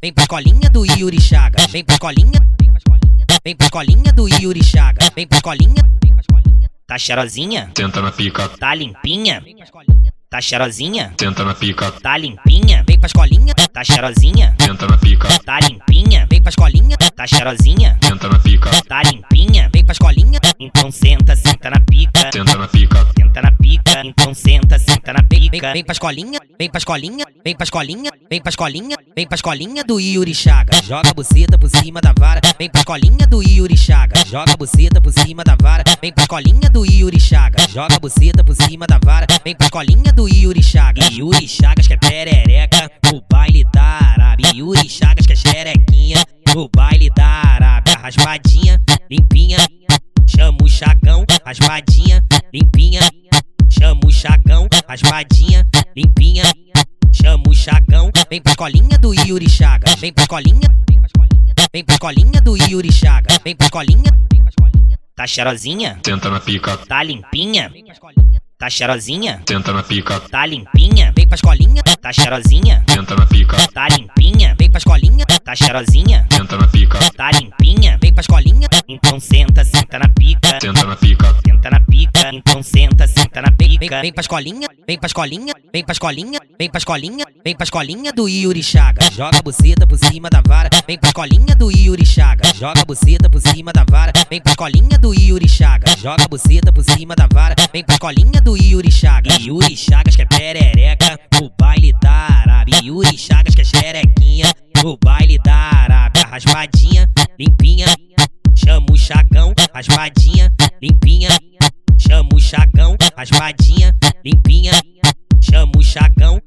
vem pra escolinha do Yuri Chagas. Vem pra escolinha, vem pra escolinha do Yuri Chagas. Vem pra escolinha, tá cheirosinha, Senta na pica, tá limpinha. Tá cheirosinha, senta na pica, tá limpinha. Vem pra escolinha, tá cheirosinha, senta na pica, tá limpinha. Vem pra escolinha, tá cheirosinha, senta na pica, tá limpinha. Vem pra escolinha, então senta, senta na pica. senta na pica, Senta na pica, então senta, senta na pica. Vem pra escolinha, vem pra escolinha, vem pra escolinha, vem pra escolinha, vem pra escolinha do Yuri Chagas. Joga a buceta por cima da vara, vem pra escolinha do Yuri Chagas. Joga a buceta por cima da vara, vem pra escolinha do Yuri Chagas. Joga a buceta por cima da vara, vem pra escolinha do Yuri Chagas. Yuri Chagas que é perereca, o baile da Arábia. Yuri Chagas que é xerequinha, o baile da Arábia. Raspadinha, limpinha, chama o chagão, raspadinha, limpinha. Chama o chagão, raspadinha, vem pra escolinha do Yuri Chagas. Vem pra escolinha, vem pra escolinha do Yuri Chagas. Vem pra escolinha, tá cheirosinha, senta na pica, tá limpinha. Tá cheirosinha, senta na pica, tá limpinha. Vem pra escolinha, tá cheirosinha, senta na pica, tá limpinha. Vem pra escolinha, tá cheirosinha, senta na pica, tá limpinha. Vem pra escolinha, então senta, senta na pica. senta na pica, Senta na pica, então senta, senta na pica. Vem pra escolinha, vem pra escolinha, vem pra escolinha, vem pra escolinha, vem pra escolinha do Yuri Chagas. Joga a buceta por cima da vara, vem pra escolinha do Yuri Chagas. Joga a buceta por cima da vara, vem pra escolinha do Yuri Chagas. Joga a buceta por cima da vara, vem pra escolinha do Yuri Chagas. Yuri Chagas que é perereca, o baile da Arábia. Yuri Chagas que é xerequinha, o baile da Arábia. Raspadinha, limpinha, chama o chagão, raspadinha, limpinha. Chama o chagão, raspadinha, limpinha. Chama o chagão,